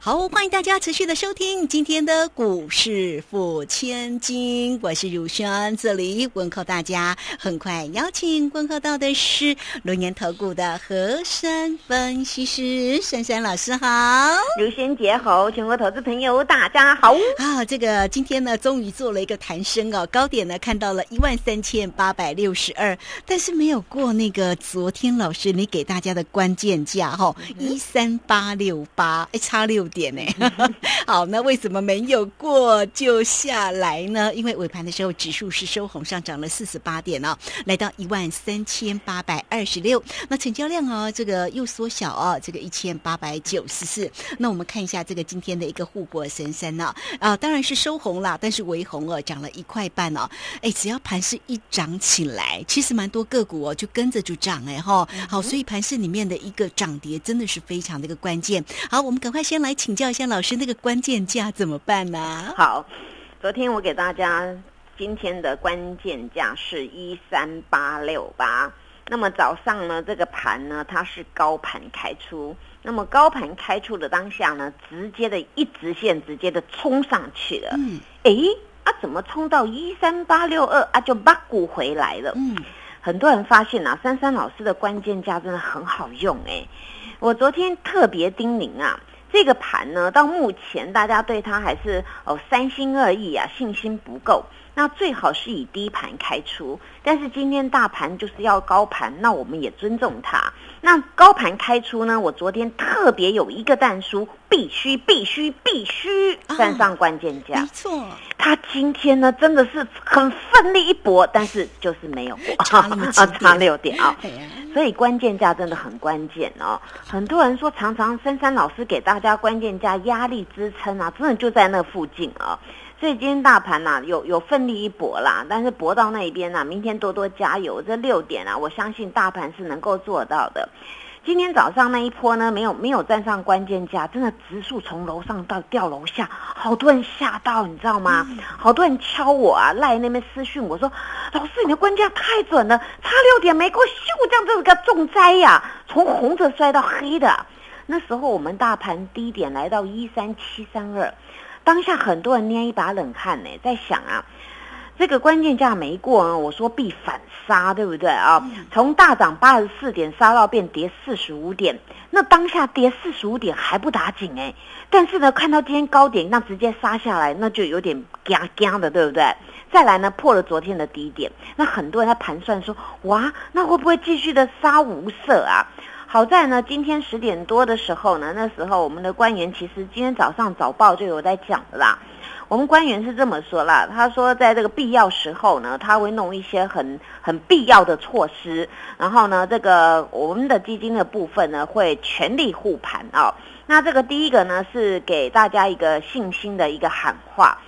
好，欢迎大家持续的收听今天的股市付千金，我是如轩，这里问候大家。很快邀请问候到的是龙年投顾的和山分析师珊珊老师，好，如轩姐好，全国投资朋友大家好。啊，这个今天呢，终于做了一个弹升哦，高点呢看到了一万三千八百六十二，但是没有过那个昨天老师你给大家的关键价哈，一三八六八，哎，差六。点呢？好，那为什么没有过就下来呢？因为尾盘的时候指数是收红，上涨了四十八点哦，来到一万三千八百二十六。那成交量哦，这个又缩小哦，这个一千八百九十四。那我们看一下这个今天的一个护国神山呢？啊，当然是收红啦，但是微红哦，涨了一块半哦。哎，只要盘是一涨起来，其实蛮多个股哦就跟着就涨哎哈。好，所以盘市里面的一个涨跌真的是非常的一个关键。好，我们赶快先来。请教一下老师，那个关键价怎么办呢？好，昨天我给大家今天的关键价是一三八六八。那么早上呢，这个盘呢，它是高盘开出。那么高盘开出的当下呢，直接的一直线直接的冲上去了。嗯，哎，啊，怎么冲到一三八六二啊，就八股回来了？嗯，很多人发现啊，珊珊老师的关键价真的很好用哎。我昨天特别叮咛啊。这个盘呢，到目前大家对它还是哦三心二意啊，信心不够。那最好是以低盘开出，但是今天大盘就是要高盘，那我们也尊重它。那高盘开出呢？我昨天特别有一个蛋书，必须必须必须站上关键价。没错，他今天呢真的是很奋力一搏，但是就是没有过，差 差六点啊。所以关键价真的很关键哦。很多人说，常常珊珊老师给大家关键价压力支撑啊，真的就在那附近啊。所以今天大盘呐，有有奋力一搏啦，但是搏到那一边呐，明天多多加油。这六点啊，我相信大盘是能够做到的。今天早上那一波呢，没有没有站上关键价，真的指数从楼上到掉楼下，好多人吓到，你知道吗？好多人敲我啊，赖那边私讯我说，老师你的关键太准了，差六点没过，咻，这样这是个重灾呀，从红的摔到黑的。那时候我们大盘低点来到一三七三二。当下很多人捏一把冷汗呢，在想啊，这个关键价没过啊，我说必反杀，对不对啊？从大涨八十四点杀到变跌四十五点，那当下跌四十五点还不打紧哎，但是呢，看到今天高点，那直接杀下来，那就有点嘎嘎的，对不对？再来呢，破了昨天的低点，那很多人在盘算说，哇，那会不会继续的杀无赦啊？好在呢，今天十点多的时候呢，那时候我们的官员其实今天早上早报就有在讲的啦。我们官员是这么说啦，他说在这个必要时候呢，他会弄一些很很必要的措施，然后呢，这个我们的基金的部分呢会全力护盘啊。那这个第一个呢是给大家一个信心的一个喊话。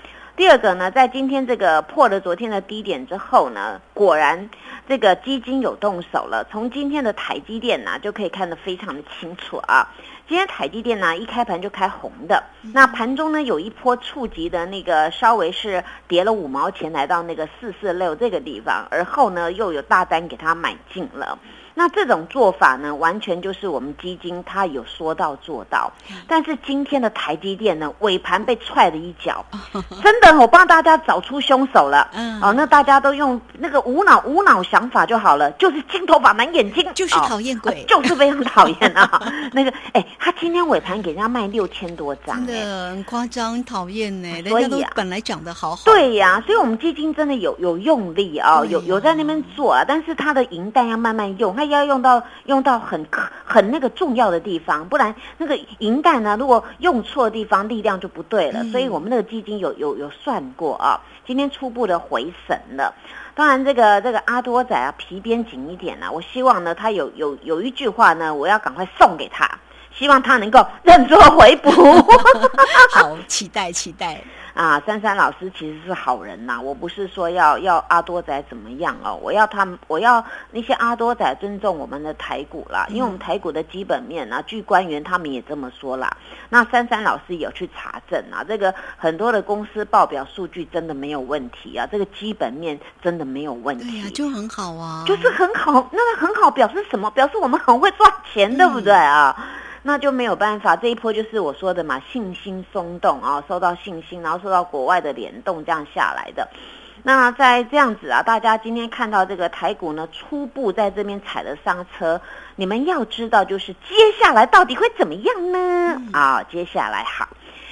第二个呢，在今天这个破了昨天的低点之后呢，果然这个基金有动手了。从今天的台积电呢，就可以看得非常的清楚啊。今天台积电呢，一开盘就开红的，那盘中呢有一波触及的那个稍微是跌了五毛钱，来到那个四四六这个地方，而后呢又有大单给它买进了。那这种做法呢，完全就是我们基金它有说到做到。但是今天的台积电呢，尾盘被踹了一脚，真的，我帮大家找出凶手了。嗯，哦，那大家都用那个无脑无脑想法就好了，就是金头发满眼睛，就是讨厌鬼，就是非常讨厌啊。那个，哎，他今天尾盘给人家卖六千多张，真的很夸张，讨厌呢。人家都本来讲的好好，对呀，所以我们基金真的有有用力啊，有有在那边做啊，但是他的银弹要慢慢用。他要用到用到很很那个重要的地方，不然那个银弹呢，如果用错地方，力量就不对了。所以我们那个基金有有有算过啊，今天初步的回审了。当然，这个这个阿多仔啊，皮鞭紧一点啊。我希望呢，他有有有一句话呢，我要赶快送给他，希望他能够认错回补。好，期待期待。啊，珊珊老师其实是好人呐，我不是说要要阿多仔怎么样哦，我要他们，我要那些阿多仔尊重我们的台股啦，因为我们台股的基本面啊，据官员他们也这么说啦。那珊珊老师有去查证啊，这个很多的公司报表数据真的没有问题啊，这个基本面真的没有问题，对呀，就很好啊，就是很好，那个很好表示什么？表示我们很会赚钱，对不对啊？那就没有办法，这一波就是我说的嘛，信心松动啊，受到信心，然后受到国外的联动，这样下来的。那在这样子啊，大家今天看到这个台股呢，初步在这边踩了刹车，你们要知道，就是接下来到底会怎么样呢？啊，接下来好，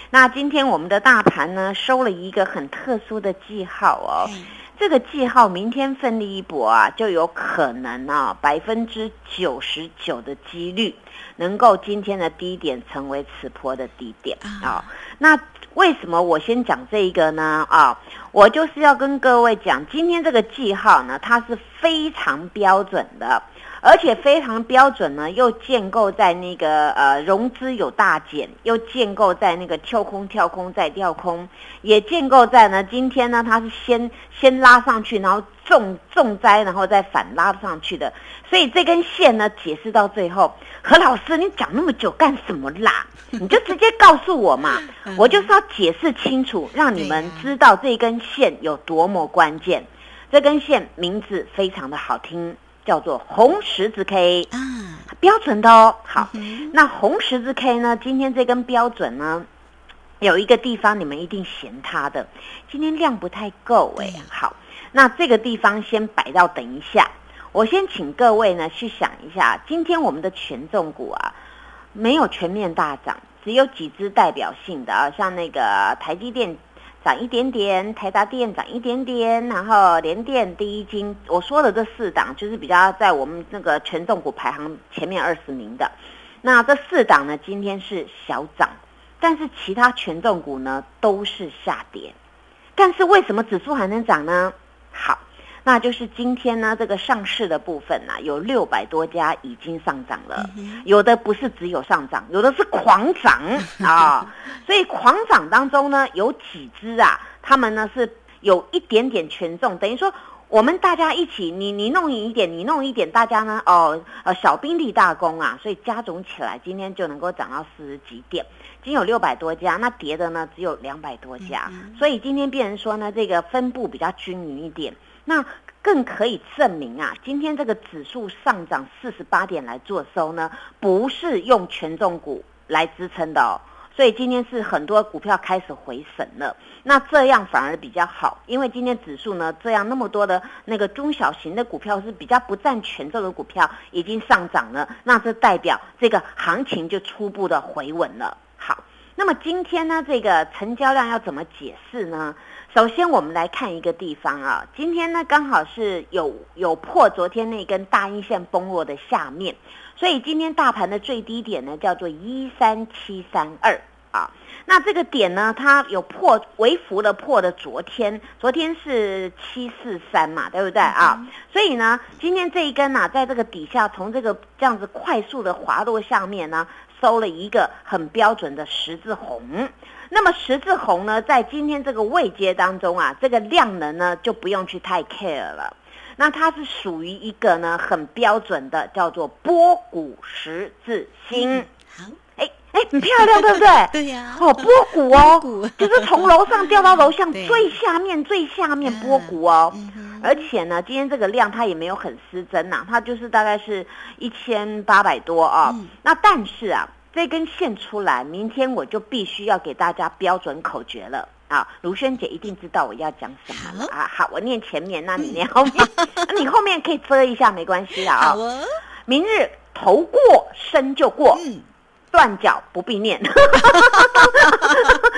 那今天我们的大盘呢，收了一个很特殊的记号哦。这个记号明天奋力一搏啊，就有可能啊，百分之九十九的几率能够今天的低点成为此波的低点啊。那为什么我先讲这一个呢？啊，我就是要跟各位讲，今天这个记号呢，它是非常标准的。而且非常标准呢，又建构在那个呃融资有大减，又建构在那个跳空跳空再跳空，也建构在呢今天呢它是先先拉上去，然后重重灾，然后再反拉上去的。所以这根线呢解释到最后，何老师你讲那么久干什么啦？你就直接告诉我嘛，我就是要解释清楚，让你们知道这根线有多么关键。这根线名字非常的好听。叫做红十字 K 啊，标准的哦。好，那红十字 K 呢？今天这根标准呢，有一个地方你们一定嫌它的，今天量不太够哎。好，那这个地方先摆到等一下。我先请各位呢去想一下，今天我们的权重股啊，没有全面大涨，只有几只代表性的啊，像那个台积电。涨一点点，台达电涨一点点，然后联电、第一金，我说的这四档就是比较在我们那个权重股排行前面二十名的。那这四档呢，今天是小涨，但是其他权重股呢都是下跌。但是为什么指数还能涨呢？好。那就是今天呢，这个上市的部分呢，有六百多家已经上涨了，有的不是只有上涨，有的是狂涨 啊。所以狂涨当中呢，有几只啊，他们呢是有一点点权重，等于说我们大家一起，你你弄一点，你弄一点，大家呢哦呃小兵立大功啊，所以加总起来，今天就能够涨到四十几点，已经有六百多家，那跌的呢只有两百多家，所以今天变成说呢，这个分布比较均匀一点。那更可以证明啊，今天这个指数上涨四十八点来做收呢，不是用权重股来支撑的哦。所以今天是很多股票开始回升了，那这样反而比较好，因为今天指数呢这样那么多的那个中小型的股票是比较不占权重的股票已经上涨了，那这代表这个行情就初步的回稳了。那么今天呢这个成交量要怎么解释呢？首先，我们来看一个地方啊，今天呢刚好是有有破昨天那根大阴线崩落的下面，所以今天大盘的最低点呢叫做一三七三二啊。那这个点呢，它有破微幅的破的昨天，昨天是七四三嘛，对不对啊？所以呢，今天这一根呢，在这个底下从这个这样子快速的滑落下面呢，收了一个很标准的十字红。那么十字红呢，在今天这个位阶当中啊，这个量能呢就不用去太 care 了。那它是属于一个呢很标准的，叫做波谷十字星。好，很漂亮，对不对？对呀。哦，波谷哦，就是从楼上掉到楼下 最下面最下面波谷哦。而且呢，今天这个量它也没有很失真呐，它就是大概是一千八百多啊。那但是啊。这根线出来，明天我就必须要给大家标准口诀了啊！卢萱姐一定知道我要讲什么了啊！好，我念前面，那你 念后面，你后面可以遮一下，没关系的啊。明日头过身就过，断脚不必念。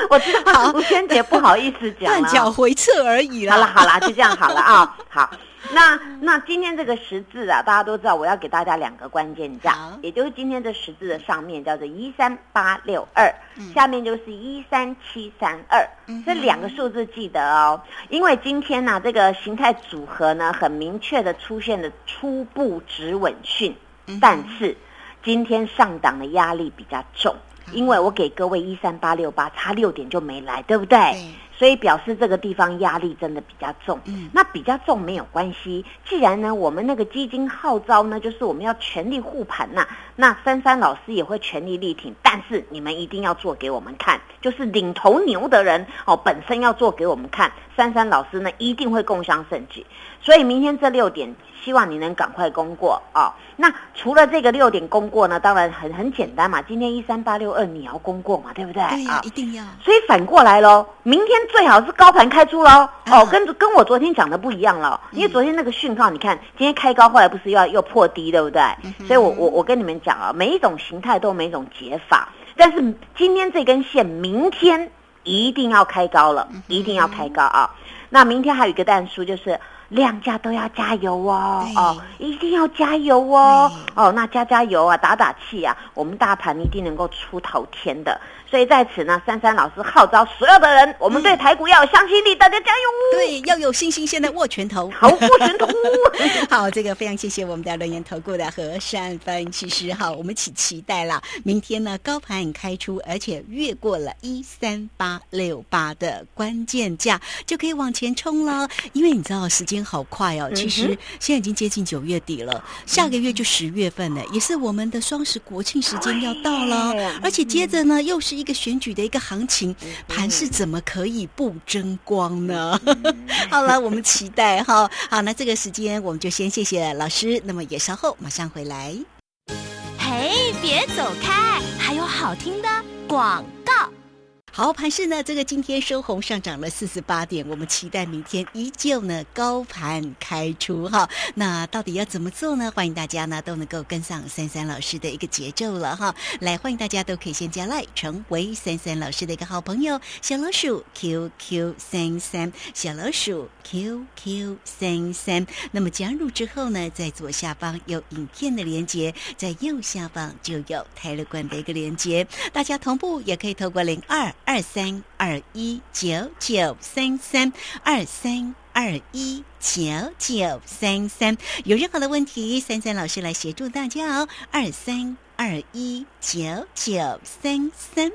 我知道吴萱姐不好意思讲断脚回撤而已啦。好了好了，就这样好了啊，好。那那今天这个十字啊，大家都知道，我要给大家两个关键价，也就是今天这十字的上面叫做一三八六二，下面就是一三七三二，这两个数字记得哦，因为今天呢这个形态组合呢很明确的出现了初步止稳讯，但是今天上档的压力比较重，因为我给各位一三八六八差六点就没来，对不对？对，所以表示这个地方压力真的比较重。嗯那比较重没有关系，既然呢我们那个基金号召呢，就是我们要全力护盘呐、那珊珊老师也会全力力挺，但是你们一定要做给我们看，就是领头牛的人哦，本身要做给我们看，珊珊老师呢一定会共襄盛举。所以明天这六点，希望你能赶快攻过哦。那除了这个六点攻过呢，当然很很简单嘛，今天一三八六二你要攻过嘛，对不对？对呀、啊一定要。所以反过来喽，明天最好是高盘开出喽。啊哦，跟跟我昨天讲的不一样了，因为昨天那个讯号，你看今天开高，后来不是又要又破低，对不对？所以我我我跟你们讲啊，每一种形态都有每一种解法，但是今天这根线，明天一定要开高了，一定要开高啊。那明天还有一个蛋书就是。量价都要加油哦，哦，一定要加油哦，哦，那加加油啊，打打气啊，我们大盘一定能够出头天的。所以在此呢，珊珊老师号召所有的人，我们对台股要有相信力，大家加油！对，要有信心，现在握拳头。好，握拳头。好，这个非常谢谢我们的轮研投顾的和善分析师。好，我们起期待啦，明天呢高盘开出，而且越过了一三八六八的关键价，就可以往前冲了。因为你知道时间好快哦，其实现在已经接近九月底了，下个月就十月份了，也是我们的双十国庆时间要到了，而且接着呢又是一个选举的一个行情，盘是怎么可以不争光呢？好了，我们期待哈。好，那这个时间我们就先谢谢老师，那么也稍后马上回来。嘿，别走开，还有好听的广告。好，盘市呢，这个今天收红上涨了四十八点，我们期待明天依旧呢高盘开出哈。那到底要怎么做呢？欢迎大家呢都能够跟上三三老师的一个节奏了哈。来，欢迎大家都可以先加赖，成为三三老师的一个好朋友，小老鼠 QQ 三三，小老鼠 QQ 三三。那么加入之后呢，在左下方有影片的连接，在右下方就有泰勒管的一个连接，大家同步也可以透过零二二三二一九九三三二三。二一九九三三，有任何的问题，三三老师来协助大家哦。二三二一九九三三。